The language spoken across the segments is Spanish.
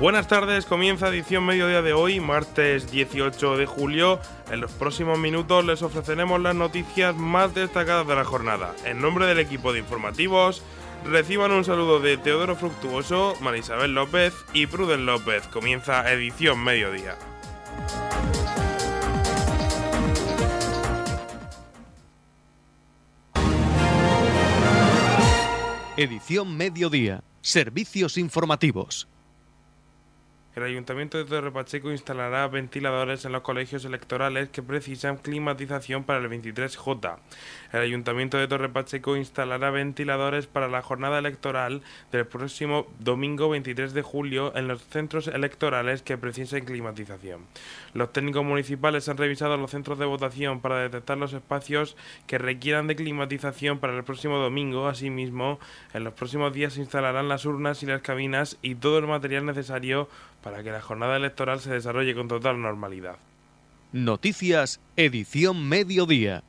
Buenas tardes, comienza edición mediodía de hoy, martes 18 de julio. En los próximos minutos les ofreceremos las noticias más destacadas de la jornada. En nombre del equipo de informativos, reciban un saludo de Teodoro Fructuoso, Marisabel López y Pruden López. Comienza edición mediodía. Edición mediodía. Servicios informativos. El Ayuntamiento de Torre Pacheco instalará ventiladores en los colegios electorales que precisan climatización para el 23J. El Ayuntamiento de Torre Pacheco instalará ventiladores para la jornada electoral del próximo domingo 23 de julio en los centros electorales que precisen climatización. Los técnicos municipales han revisado los centros de votación para detectar los espacios que requieran de climatización para el próximo domingo. Asimismo, en los próximos días se instalarán las urnas y las cabinas y todo el material necesario para que la jornada electoral se desarrolle con total normalidad. Noticias, edición mediodía.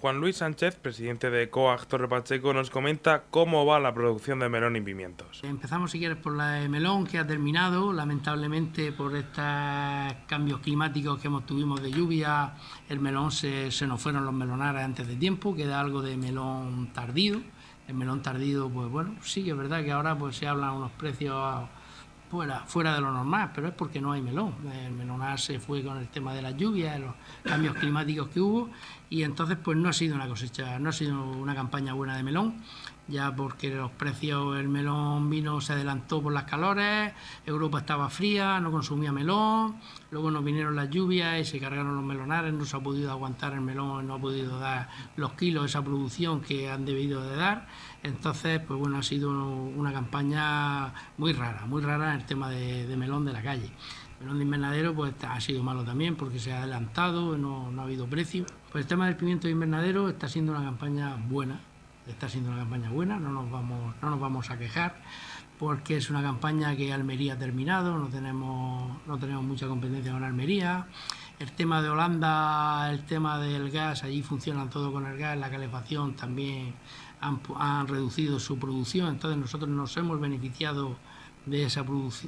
Juan Luis Sánchez, presidente de COAG Torre Pacheco, nos comenta cómo va la producción de melón y pimientos. Empezamos, si quieres, por la de melón, que ha terminado. Lamentablemente, por estos cambios climáticos que hemos tuvimos de lluvia, el melón se, se nos fueron los melonares antes de tiempo. Queda algo de melón tardío el melón tardío, pues bueno, sí que es verdad que ahora pues se hablan unos precios fuera, fuera de lo normal, pero es porque no hay melón. El melonar se fue con el tema de las lluvias, los cambios climáticos que hubo, y entonces pues no ha sido una cosecha, no ha sido una campaña buena de melón ya porque los precios, el melón vino, se adelantó por las calores, Europa estaba fría, no consumía melón, luego nos vinieron las lluvias y se cargaron los melonares, no se ha podido aguantar el melón, no ha podido dar los kilos, esa producción que han debido de dar, entonces, pues bueno, ha sido una campaña muy rara, muy rara en el tema de, melón de la calle. El melón de invernadero pues ha sido malo también porque se ha adelantado, no, no ha habido precio. Pues el tema del pimiento de invernadero está siendo una campaña buena, está siendo una campaña buena, no nos vamos, no nos vamos a quejar, porque es una campaña que Almería ha terminado, no tenemos, no tenemos mucha competencia con Almería. El tema de Holanda, el tema del gas, allí funcionan todo con el gas, la calefacción también han, han reducido su producción, entonces nosotros nos hemos beneficiado de esa,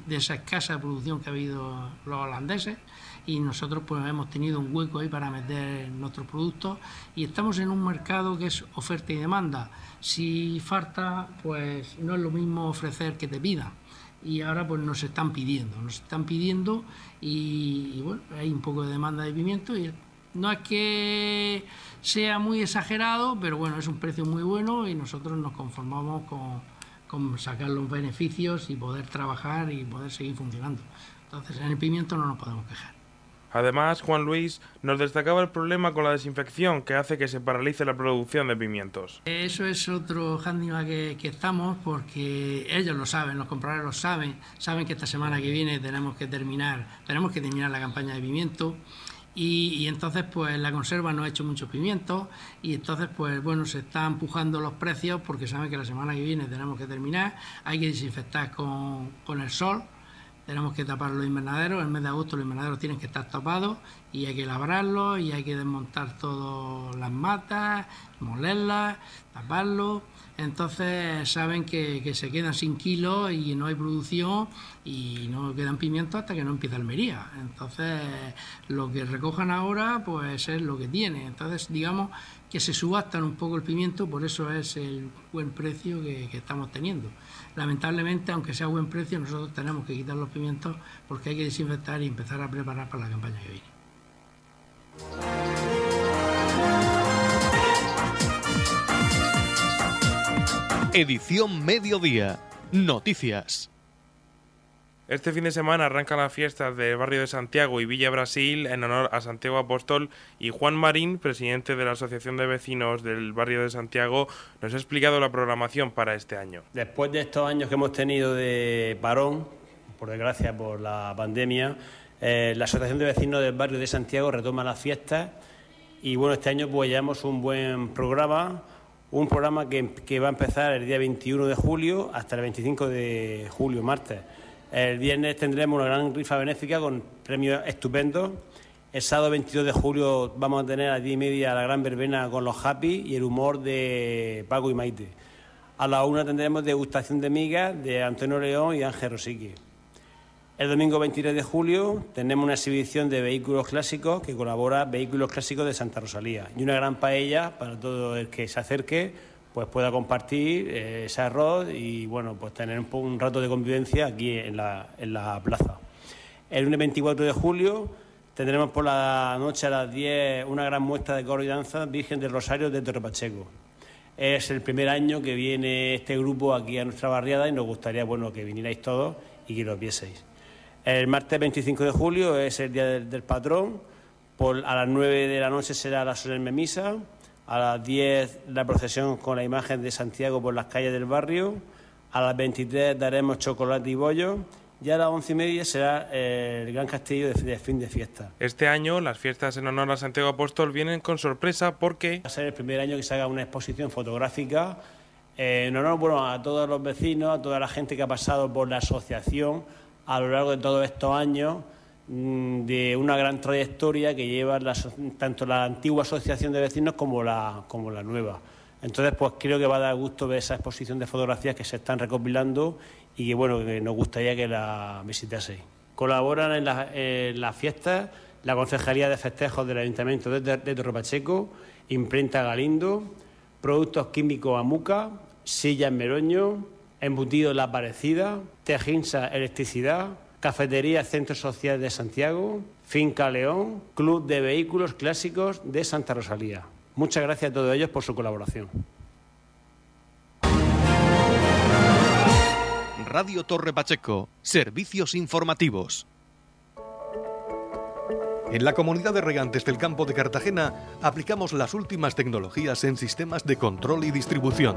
de esa escasa producción que ha habido los holandeses y nosotros pues hemos tenido un hueco ahí para meter nuestros productos y estamos en un mercado que es oferta y demanda. Si falta, pues no es lo mismo ofrecer que te pidan. Y ahora pues nos están pidiendo, nos están pidiendo y, bueno, hay un poco de demanda de pimiento y no es que sea muy exagerado, pero bueno, es un precio muy bueno y nosotros nos conformamos con, con sacar los beneficios y poder trabajar y poder seguir funcionando. Entonces en el pimiento no nos podemos quejar. Además, Juan Luis nos destacaba el problema con la desinfección que hace que se paralice la producción de pimientos. Eso es otro hándicap que, que, estamos porque ellos lo saben, los compradores lo saben, saben que esta semana que viene tenemos que terminar, tenemos que terminar la campaña de pimiento. Y, entonces pues la conserva no ha hecho muchos pimientos y entonces pues bueno se están empujando los precios porque saben que la semana que viene tenemos que terminar, hay que desinfectar con, con el sol tenemos que tapar los invernaderos, en mes de agosto los invernaderos tienen que estar tapados y hay que labrarlos y hay que desmontar todas las matas, molerlas, taparlos. Entonces saben que, se quedan sin kilos y no hay producción y no quedan pimientos hasta que no empieza Almería. Entonces lo que recojan ahora pues es lo que tiene. Entonces digamos que se subastan un poco el pimiento, por eso es el buen precio que estamos teniendo lamentablemente, aunque sea buen precio, nosotros tenemos que quitar los pimientos porque hay que desinfectar y empezar a preparar para la campaña que viene. Edición Mediodía. Noticias. Este fin de semana arrancan las fiestas del barrio de Santiago y Villa Brasil en honor a Santiago Apóstol y Juan Marín, presidente de la Asociación de Vecinos del barrio de Santiago, nos ha explicado la programación para este año. Después de estos años que hemos tenido de parón, por desgracia por la pandemia, eh, la Asociación de Vecinos del barrio de Santiago retoma las fiestas y bueno, este año pues llevamos un buen programa, un programa que, va a empezar el día 21 de julio hasta el 25 de julio, martes. El viernes tendremos una gran rifa benéfica con premios estupendos. El sábado 22 de julio vamos a tener a 10 y media la gran verbena con los happy y el humor de Paco y Maite. A la una tendremos degustación de migas de Antonio León y Ángel Rosique. El domingo 23 de julio tenemos una exhibición de vehículos clásicos que colabora Vehículos Clásicos de Santa Rosalía y una gran paella para todo el que se acerque pues pueda compartir eh, ese arroz y bueno pues tener un, un, rato de convivencia aquí en la, en la plaza. El lunes 24 de julio tendremos por la noche a las 10 una gran muestra de coro y danza Virgen del Rosario de Torre Pacheco. Es el primer año que viene este grupo aquí a nuestra barriada y nos gustaría bueno que vinierais todos y que lo vieseis. El martes 25 de julio es el Día del, del Patrón. Por, a las 9 de la noche será la solemne misa. A las 10 la procesión con la imagen de Santiago por las calles del barrio. A las 23 daremos chocolate y bollo. Y a las once y media será el gran castillo de, fin de fiesta. Este año las fiestas en honor a Santiago Apóstol vienen con sorpresa porque... Va a ser el primer año que se haga una exposición fotográfica eh, en honor bueno, a todos los vecinos, a toda la gente que ha pasado por la asociación a lo largo de todos estos años de una gran trayectoria que lleva tanto la antigua asociación de vecinos como la, como la nueva. Entonces, pues creo que va a dar gusto ver esa exposición de fotografías que se están recopilando y que, bueno, que nos gustaría que la visitaseis. Colaboran en las la fiestas la Concejalía de Festejos del Ayuntamiento de, de, Torre Pacheco, Imprenta Galindo, Productos Químicos Amuca, Sillas Meroño, Embutido La Parecida, Tejinsa Electricidad, Cafetería Centro Social de Santiago, Finca León, Club de Vehículos Clásicos de Santa Rosalía. Muchas gracias a todos ellos por su colaboración. Radio Torre Pacheco, servicios informativos. En la comunidad de regantes del campo de Cartagena aplicamos las últimas tecnologías en sistemas de control y distribución,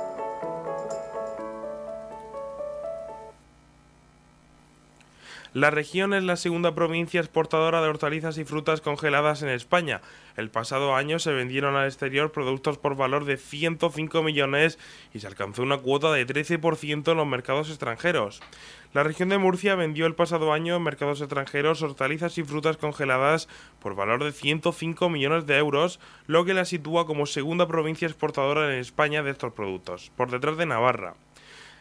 La región es la segunda provincia exportadora de hortalizas y frutas congeladas en España. El pasado año se vendieron al exterior productos por valor de 105 millones y se alcanzó una cuota de 13% en los mercados extranjeros. La región de Murcia vendió el pasado año en mercados extranjeros hortalizas y frutas congeladas por valor de 105 millones de euros, lo que la sitúa como segunda provincia exportadora en España de estos productos, por detrás de Navarra.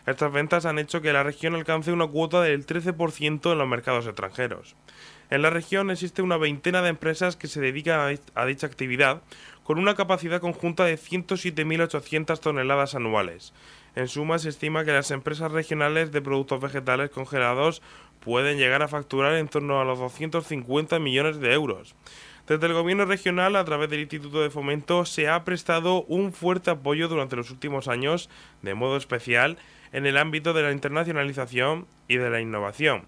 Estas ventas han hecho que la región alcance una cuota del 13% en los mercados extranjeros. En la región existe una veintena de empresas que se dedican a dicha actividad, con una capacidad conjunta de 107.800 toneladas anuales. En suma, se estima que las empresas regionales de productos vegetales congelados pueden llegar a facturar en torno a los 250 millones de euros. Desde el Gobierno regional, a través del Instituto de Fomento, se ha prestado un fuerte apoyo durante los últimos años, de modo especial, en el ámbito de la internacionalización y de la innovación.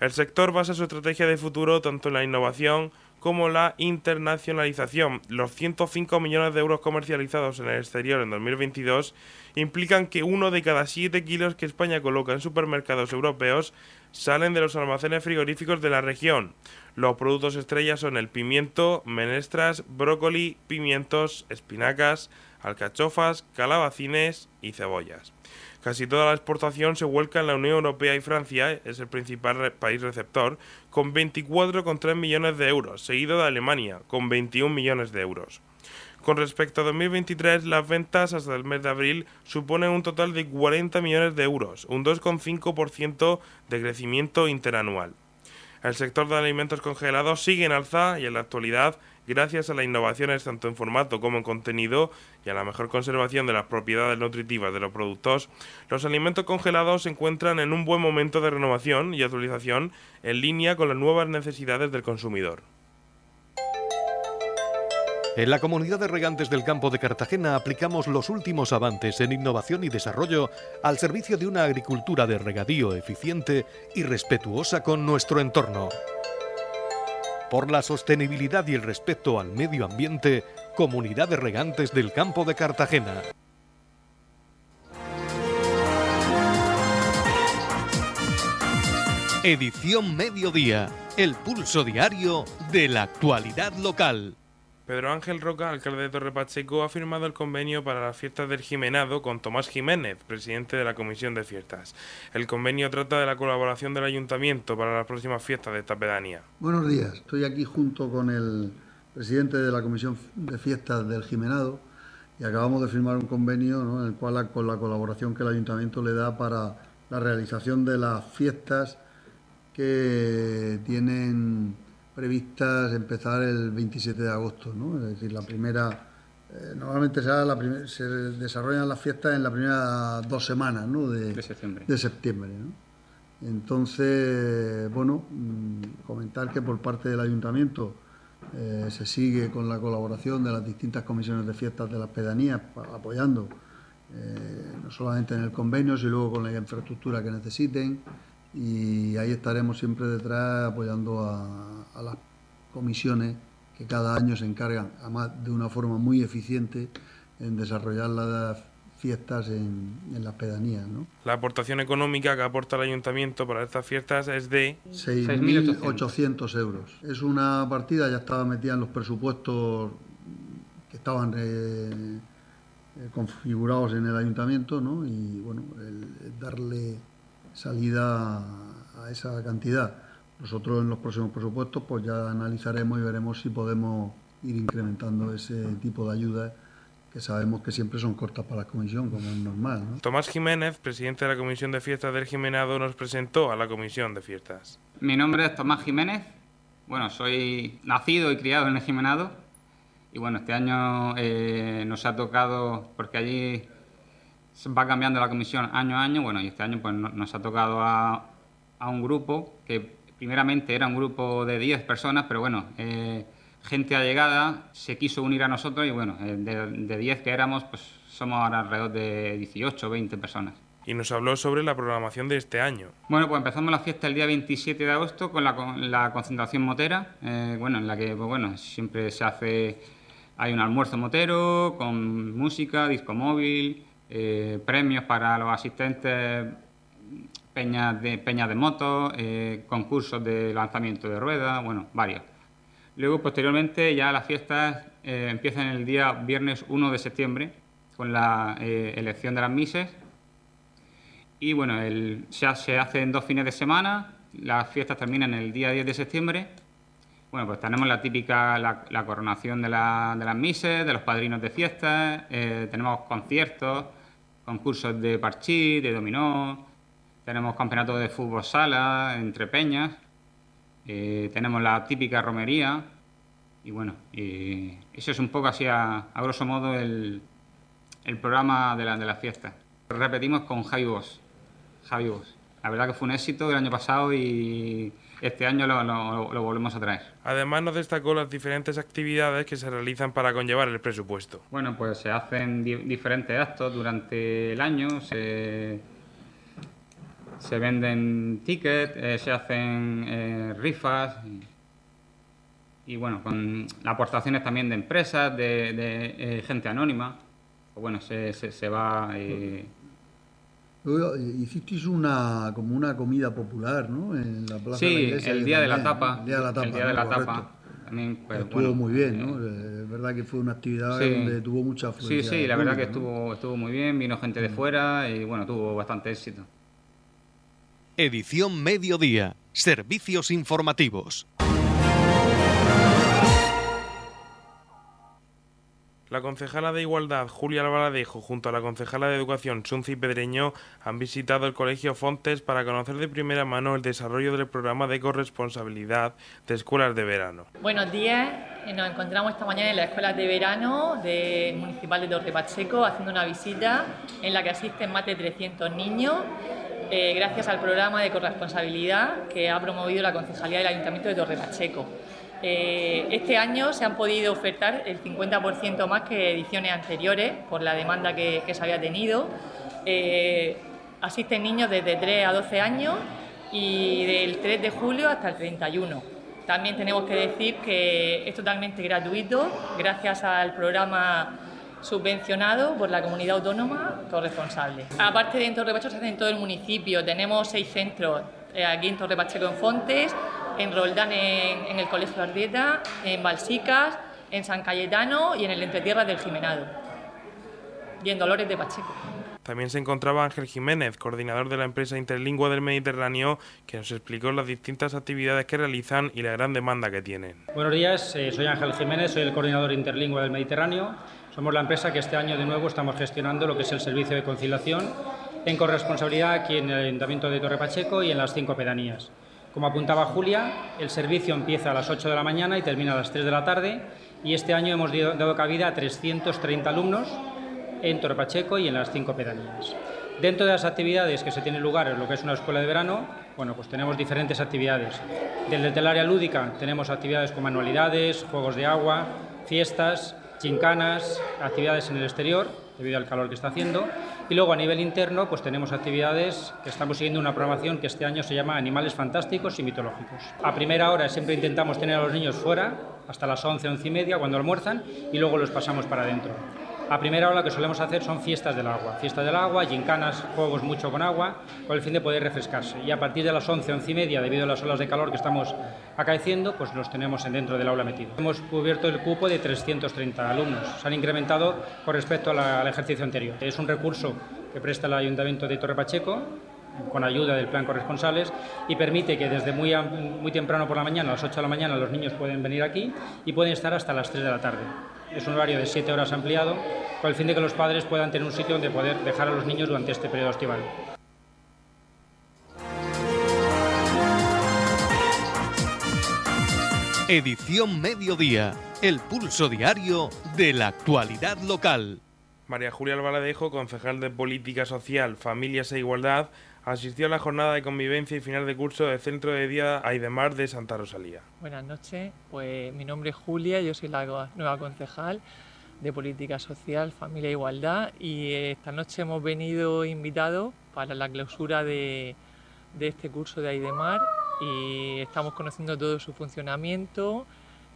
El sector basa su estrategia de futuro tanto en la innovación como la internacionalización. Los 105 millones de euros comercializados en el exterior en 2022 implican que uno de cada 7 kilos que España coloca en supermercados europeos salen de los almacenes frigoríficos de la región. Los productos estrellas son el pimiento, menestras, brócoli, pimientos, espinacas, alcachofas, calabacines y cebollas. Casi toda la exportación se vuelca en la Unión Europea y Francia es el principal país receptor, con 24,3 millones de euros, seguido de Alemania, con 21 millones de euros. Con respecto a 2023, las ventas hasta el mes de abril suponen un total de 40 millones de euros, un 2,5% de crecimiento interanual. El sector de alimentos congelados sigue en alza y en la actualidad gracias a las innovaciones tanto en formato como en contenido y a la mejor conservación de las propiedades nutritivas de los productos, los alimentos congelados se encuentran en un buen momento de renovación y actualización en línea con las nuevas necesidades del consumidor. En la comunidad de regantes del campo de Cartagena aplicamos los últimos avances en innovación y desarrollo al servicio de una agricultura de regadío eficiente y respetuosa con nuestro entorno. Por la sostenibilidad y el respeto al medio ambiente, Comunidad de Regantes del Campo de Cartagena. Edición Mediodía, el pulso diario de la actualidad local. Pedro Ángel Roca, alcalde de Torre Pacheco, ha firmado el convenio para las fiestas del Jimenado con Tomás Jiménez, presidente de la Comisión de Fiestas. El convenio trata de la colaboración del ayuntamiento para las próximas fiestas de esta pedanía. Buenos días, estoy aquí junto con el presidente de la Comisión de Fiestas del Jimenado y acabamos de firmar un convenio en el cual con la colaboración que el ayuntamiento le da para la realización de las fiestas que tienen previstas empezar el 27 de agosto, ¿no? Es decir, la primera, eh, normalmente se desarrollan las fiestas en las primeras dos semanas, ¿no? De, septiembre. De septiembre, ¿no? Entonces, bueno, mm, comentar que por parte del ayuntamiento eh, se sigue con la colaboración de las distintas comisiones de fiestas de las pedanías, apoyando eh, no solamente en el convenio, sino luego con la infraestructura que necesiten y ahí estaremos siempre detrás apoyando a, las comisiones que cada año se encargan, además de una forma muy eficiente, en desarrollar las fiestas en, las pedanías. ¿no? La aportación económica que aporta el ayuntamiento para estas fiestas es de 6.800 euros. Es una partida, ya estaba metida en los presupuestos que estaban eh, eh, configurados en el ayuntamiento, ¿no? y bueno, el darle salida a esa cantidad. Nosotros en los próximos presupuestos pues ya analizaremos y veremos si podemos ir incrementando ese tipo de ayudas que sabemos que siempre son cortas para la comisión, como es normal. Tomás Jiménez, presidente de la Comisión de Fiestas del Jimenado, nos presentó a la Comisión de Fiestas. Mi nombre es Tomás Jiménez. Bueno, soy nacido y criado en el Jimenado. Y bueno, este año eh, nos ha tocado, porque allí va cambiando la comisión año a año, bueno, y este año pues nos ha tocado a, a un grupo que primeramente era un grupo de 10 personas, pero bueno, eh, gente allegada se quiso unir a nosotros y bueno, eh, de, 10 que éramos, pues somos ahora alrededor de 18 o 20 personas. Y nos habló sobre la programación de este año. Bueno, pues empezamos la fiesta el día 27 de agosto con la, la concentración motera, eh, bueno, en la que pues bueno, siempre se hace, hay un almuerzo motero con música, disco móvil, eh, premios para los asistentes, peñas de, peñas de motos, eh, concursos de lanzamiento de ruedas, bueno, varios. Luego, posteriormente, ya las fiestas eh, empiezan el día viernes 1 de septiembre con la elección de las mises. Y bueno, el, se, se hace en dos fines de semana, las fiestas terminan el día 10 de septiembre. Bueno, pues tenemos la típica, la, coronación de, las mises, de los padrinos de fiestas, tenemos conciertos, concursos de parchí, de dominó, tenemos campeonatos de fútbol sala entre peñas, eh, tenemos la típica romería y bueno, eso es un poco así a, grosso modo el, programa de la, de la fiesta. Repetimos con Javi Boss. Javi Boss. La verdad que fue un éxito el año pasado y este año lo, volvemos a traer. Además nos destacó las diferentes actividades que se realizan para conllevar el presupuesto. Bueno, pues se hacen diferentes actos durante el año, se, venden tickets, eh, se hacen eh, rifas y, bueno, con aportaciones también de empresas, de, eh, gente anónima. Pues bueno, se, se, va... Hicisteis una como una comida popular, ¿no? En la plaza sí, de la el día de la tapa. El día de la tapa. El día de la tapa. También, pues, estuvo muy bien, ¿no? Es verdad que fue una actividad donde tuvo mucha afluencia. Sí, sí, la verdad que estuvo, estuvo muy bien, vino gente de mm. fuera y bueno, tuvo bastante éxito. Edición Mediodía. Servicios informativos. La concejala de Igualdad, Julia Albaladejo, junto a la concejala de Educación, Sunci Pedreño, han visitado el Colegio Fontes para conocer de primera mano el desarrollo del programa de corresponsabilidad de escuelas de verano. Buenos días, eh, nos encontramos esta mañana en la escuela de verano de municipal de Torre Pacheco haciendo una visita en la que asisten más de 300 niños eh, gracias al programa de corresponsabilidad que ha promovido la Concejalía del Ayuntamiento de Torre Pacheco. Eh, este año se han podido ofertar el 50% más que ediciones anteriores por la demanda que, se había tenido. Eh, asisten niños desde 3 a 12 años y del 3 de julio hasta el 31. También tenemos que decir que es totalmente gratuito gracias al programa subvencionado por la comunidad autónoma corresponsable. Aparte de en Torre Pacheco se hace en todo el municipio, tenemos seis centros, eh, aquí en Torre Pacheco en Fontes, en Roldán en, el Colegio Ardieta, en Balsicas, en San Cayetano y en el Entretierras del Jimenado y en Dolores de Pacheco. También se encontraba Ángel Jiménez, coordinador de la empresa Interlingua del Mediterráneo, que nos explicó las distintas actividades que realizan y la gran demanda que tienen. Buenos días, eh, soy Ángel Jiménez, soy el coordinador Interlingua del Mediterráneo. Somos la empresa que este año de nuevo estamos gestionando lo que es el servicio de conciliación en corresponsabilidad aquí en el Ayuntamiento de Torre Pacheco y en las cinco pedanías. Como apuntaba Julia, el servicio empieza a las 8 de la mañana y termina a las 3 de la tarde y este año hemos dado cabida a 330 alumnos en Torre Pacheco y en las cinco pedanías. Dentro de las actividades que se tienen lugar en lo que es una escuela de verano, bueno, pues tenemos diferentes actividades. Desde el área lúdica tenemos actividades con manualidades, juegos de agua, fiestas, chincanas, actividades en el exterior, debido al calor que está haciendo. Y luego a nivel interno, pues tenemos actividades que estamos siguiendo una programación que este año se llama Animales Fantásticos y Mitológicos. A primera hora siempre intentamos tener a los niños fuera, hasta las 11, 11 y media, cuando almuerzan, y luego los pasamos para adentro. A primera hora que solemos hacer son fiestas del agua, fiestas del agua, gincanas, juegos mucho con agua, con el fin de poder refrescarse. Y a partir de las 11, 11 y media, debido a las olas de calor que estamos acaeciendo, pues los tenemos dentro del aula metido. Hemos cubierto el cupo de 330 alumnos, se han incrementado con respecto al ejercicio anterior. Es un recurso que presta el Ayuntamiento de Torre Pacheco con ayuda del plan corresponsales y permite que desde muy, muy temprano por la mañana, a las 8 de la mañana, los niños pueden venir aquí y pueden estar hasta las 3 de la tarde. Es un horario de 7 horas ampliado con el fin de que los padres puedan tener un sitio donde poder dejar a los niños durante este periodo estival. Edición Mediodía, el pulso diario de la actualidad local. María Julia Albaladejo, concejal de Política Social, Familias e Igualdad, asistió a la jornada de convivencia y final de curso del Centro de Día Aidemar de Santa Rosalía. Buenas noches, pues mi nombre es Julia, yo soy la nueva concejal de Política Social, Familia e Igualdad y esta noche hemos venido invitados para la clausura de, de este curso de Aidemar y estamos conociendo todo su funcionamiento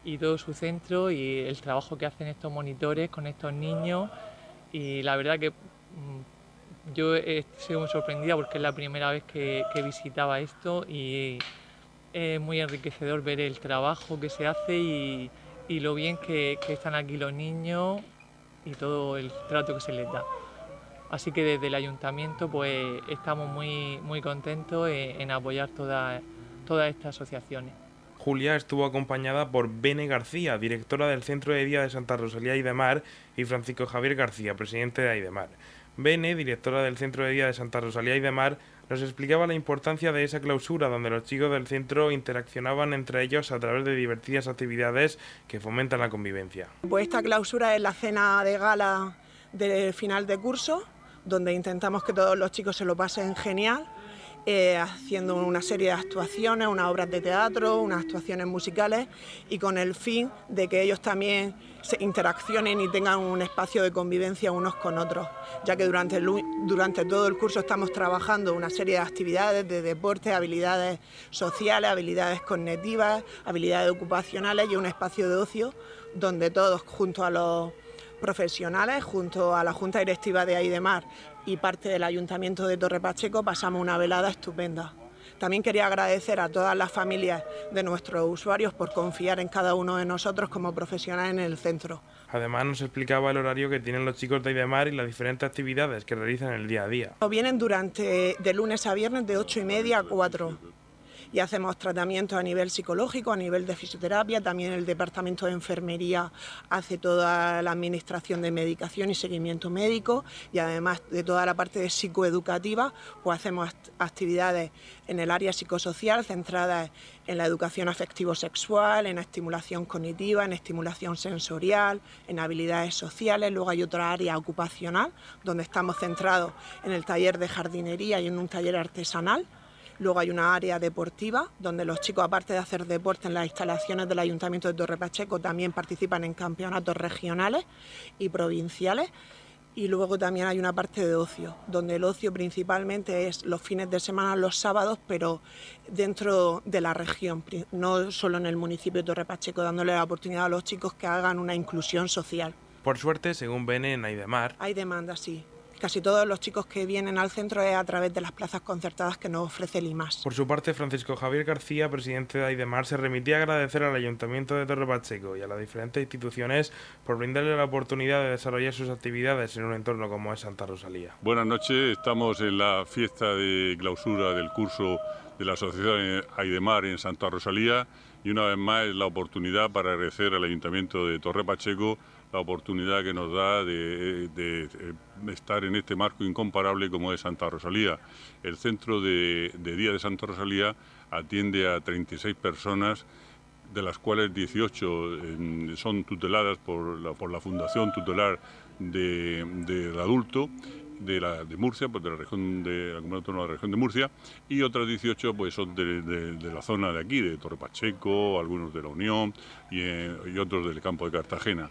y todo su centro y el trabajo que hacen estos monitores con estos niños. Y la verdad que mm, yo sido muy sorprendida porque es la primera vez que, visitaba esto y es muy enriquecedor ver el trabajo que se hace y, lo bien que, están aquí los niños y todo el trato que se les da. Así que desde el ayuntamiento pues estamos muy, muy contentos en, apoyar todas estas asociaciones. Julia estuvo acompañada por Bene García, directora del Centro de Día de Santa Rosalía Aidemar, y Francisco Javier García, presidente de Aidemar. Bene, directora del Centro de Día de Santa Rosalía y de Mar, nos explicaba la importancia de esa clausura donde los chicos del centro interaccionaban entre ellos a través de divertidas actividades que fomentan la convivencia. Pues esta clausura es la cena de gala de final de curso, donde intentamos que todos los chicos se lo pasen genial eh, haciendo una serie de actuaciones, unas obras de teatro, unas actuaciones musicales y con el fin de que ellos también se interaccionen y tengan un espacio de convivencia unos con otros, ya que durante, durante todo el curso estamos trabajando una serie de actividades de deporte, habilidades sociales, habilidades cognitivas, habilidades ocupacionales y un espacio de ocio donde todos junto a los profesionales, junto a la Junta Directiva de Aidemar, y parte del Ayuntamiento de Torre Pacheco pasamos una velada estupenda. También quería agradecer a todas las familias de nuestros usuarios por confiar en cada uno de nosotros como profesionales en el centro. Además nos explicaba el horario que tienen los chicos de Aidemar y las diferentes actividades que realizan el día a día. Vienen durante de lunes a viernes de 8 y media a 4 y hacemos tratamientos a nivel psicológico, a nivel de fisioterapia, también el departamento de enfermería hace toda la administración de medicación y seguimiento médico y además de toda la parte de psicoeducativa, pues hacemos actividades en el área psicosocial centradas en la educación afectivo-sexual, en estimulación cognitiva, en estimulación sensorial, en habilidades sociales. Luego hay otra área ocupacional donde estamos centrados en el taller de jardinería y en un taller artesanal Luego hay una área deportiva donde los chicos, aparte de hacer deporte en las instalaciones del Ayuntamiento de Torre Pacheco, también participan en campeonatos regionales y provinciales. Y luego también hay una parte de ocio, donde el ocio principalmente es los fines de semana, los sábados, pero dentro de la región, no solo en el municipio de Torre Pacheco, dándole la oportunidad a los chicos que hagan una inclusión social. Por suerte, según Bene, hay demanda. Hay demanda, sí Casi todos los chicos que vienen al centro es a través de las plazas concertadas que nos ofrece el IMAS. Por su parte, Francisco Javier García, presidente de Aidemar, se remitía a agradecer al Ayuntamiento de Torre Pacheco y a las diferentes instituciones por brindarle la oportunidad de desarrollar sus actividades en un entorno como es Santa Rosalía. Buenas noches, estamos en la fiesta de clausura del curso de la Asociación Aidemar en Santa Rosalía y una vez más es la oportunidad para agradecer al Ayuntamiento de Torre Pacheco la oportunidad que nos da de, estar en este marco incomparable como es Santa Rosalía. El centro de, día de Santa Rosalía atiende a 36 personas de las cuales 18 son tuteladas por la, Fundación Tutelar del Adulto de, la, de Murcia, pues de la región de la Comunidad de la región de Murcia, y otras 18 pues son de, la zona de aquí, de Torre Pacheco, algunos de la Unión y, eh, otros del campo de Cartagena.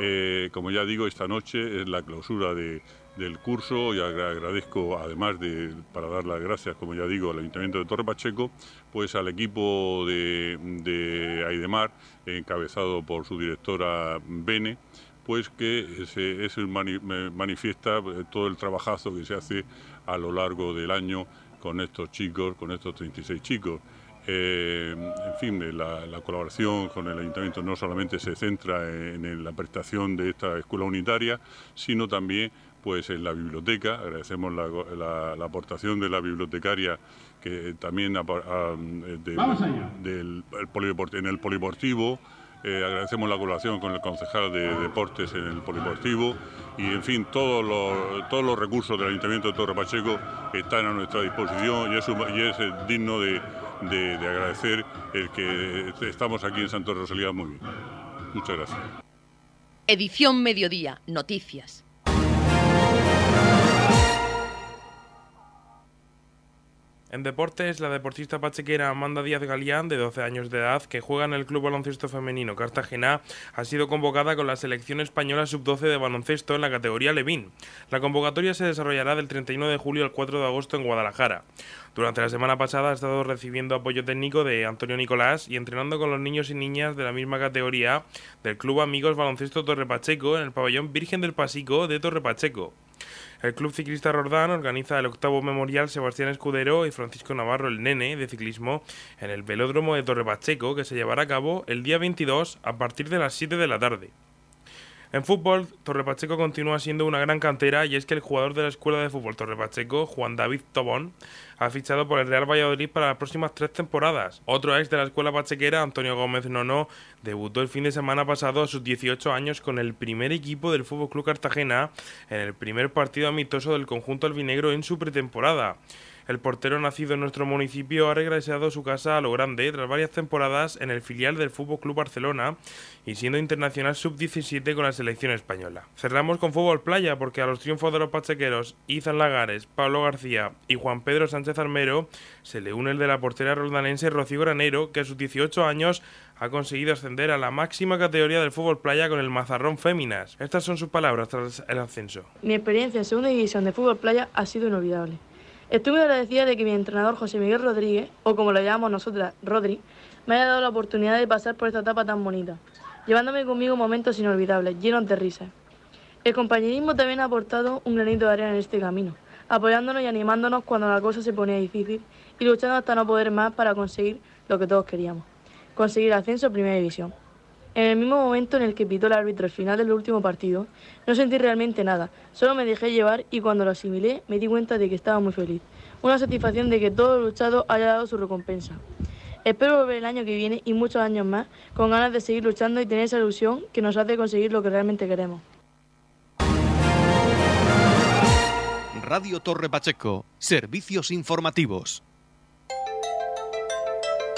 Eh, como ya digo, esta noche es la clausura del curso y agradezco, además de, para dar las gracias, como ya digo, al Ayuntamiento de Torre Pacheco, pues al equipo de, de Aidemar, encabezado por su directora Bene, pues que se, manifiesta eh, todo el trabajazo que se hace a lo largo del año con estos chicos, con estos 36 chicos. Eh, en fin, la, colaboración con el ayuntamiento no solamente se centra en, la prestación de esta escuela unitaria, sino también pues en la biblioteca. Agradecemos la, aportación de la bibliotecaria que también del, en el polideportivo eh, agradecemos la colaboración con el concejal de deportes en el poliportivo. Y, en fin, todos los, todos los recursos del Ayuntamiento de Torre Pacheco están a nuestra disposición y es, y es digno de, de, agradecer el que estamos aquí en Santo Rosalía muy bien. Muchas gracias. Edición Mediodía, Noticias. En deportes, la deportista pachequera Amanda Díaz Galeán, de 12 años de edad, que juega en el Club Baloncesto Femenino Cartagena, ha sido convocada con la selección española sub-12 de baloncesto en la categoría Levín. La convocatoria se desarrollará del 31 de julio al 4 de agosto en Guadalajara. Durante la semana pasada ha estado recibiendo apoyo técnico de Antonio Nicolás y entrenando con los niños y niñas de la misma categoría del Club Amigos Baloncesto Torre Pacheco en el pabellón Virgen del Pasico de Torre Pacheco. El Club Ciclista Rordán organiza el octavo memorial Sebastián Escudero y Francisco Navarro el Nene de ciclismo en el velódromo de Torre Pacheco que se llevará a cabo el día 22 a partir de las 7 de la tarde. En fútbol, Torre Pacheco continúa siendo una gran cantera y es que el jugador de la Escuela de Fútbol Torre Pacheco, Juan David Tobón, ha fichado por el Real Valladolid para las próximas tres temporadas. Otro ex de la Escuela Pachequera, Antonio Gómez Nono, debutó el fin de semana pasado a sus 18 años con el primer equipo del Fútbol Club Cartagena en el primer partido amistoso del conjunto albinegro en su pretemporada. El portero nacido en nuestro municipio ha regresado a su casa a lo grande tras varias temporadas en el filial del Fútbol Club Barcelona y siendo internacional sub-17 con la selección española. Cerramos con fútbol playa porque a los triunfos de los pachequeros Izan Lagares, Pablo García y Juan Pedro Sánchez Armero se le une el de la portera roldanense Rocío Granero que a sus 18 años ha conseguido ascender a la máxima categoría del fútbol playa con el Mazarrón Féminas. Estas son sus palabras tras el ascenso. Mi experiencia en segunda división de fútbol playa ha sido inolvidable. Estoy muy agradecida de que mi entrenador José Miguel Rodríguez, o como lo llamamos nosotras, Rodri, me haya dado la oportunidad de pasar por esta etapa tan bonita, llevándome conmigo momentos inolvidables, llenos de risas. El compañerismo también ha aportado un granito de arena en este camino, apoyándonos y animándonos cuando la cosa se ponía difícil y luchando hasta no poder más para conseguir lo que todos queríamos, conseguir ascenso a Primera División. En el mismo momento en el que pitó el árbitro el final del último partido, no sentí realmente nada, solo me dejé llevar y cuando lo asimilé me di cuenta de que estaba muy feliz. Una satisfacción de que todo luchado haya dado su recompensa. Espero volver el año que viene y muchos años más, con ganas de seguir luchando y tener esa ilusión que nos hace conseguir lo que realmente queremos. Radio Torre Pacheco, servicios informativos.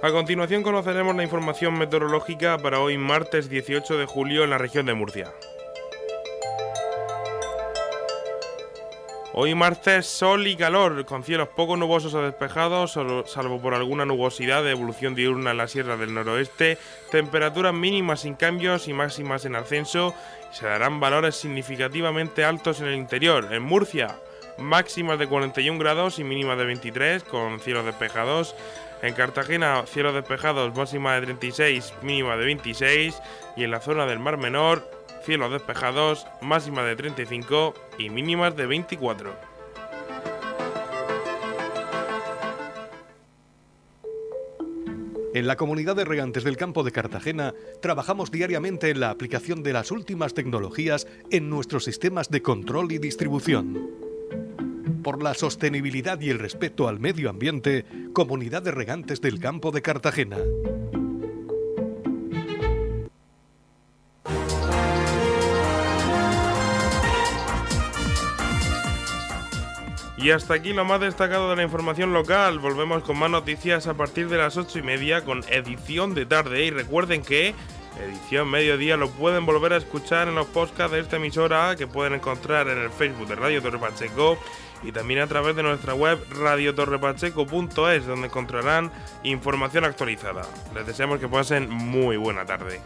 A continuación conoceremos la información meteorológica para hoy martes 18 de julio en la región de Murcia. Hoy martes sol y calor, con cielos poco nubosos o despejados, salvo por alguna nubosidad de evolución diurna en la sierra del noroeste, temperaturas mínimas sin cambios y máximas en ascenso, se darán valores significativamente altos en el interior. En Murcia, máximas de 41 grados y mínimas de 23, con cielos despejados. En Cartagena, cielos despejados, máxima de 36, mínima de 26, y en la zona del Mar Menor, cielos despejados, máxima de 35 y mínimas de 24. En la comunidad de regantes del campo de Cartagena trabajamos diariamente en la aplicación de las últimas tecnologías en nuestros sistemas de control y distribución. Por la sostenibilidad y el respeto al medio ambiente, Comunidad de Regantes del Campo de Cartagena. Y hasta aquí lo más destacado de la información local. Volvemos con más noticias a partir de las ocho y media con edición de tarde. Y recuerden que edición mediodía lo pueden volver a escuchar en los podcasts de esta emisora que pueden encontrar en el Facebook de Radio Torre Pacheco y también a través de nuestra web radiotorrepacheco.es donde encontrarán información actualizada. Les deseamos que pasen muy buena tarde.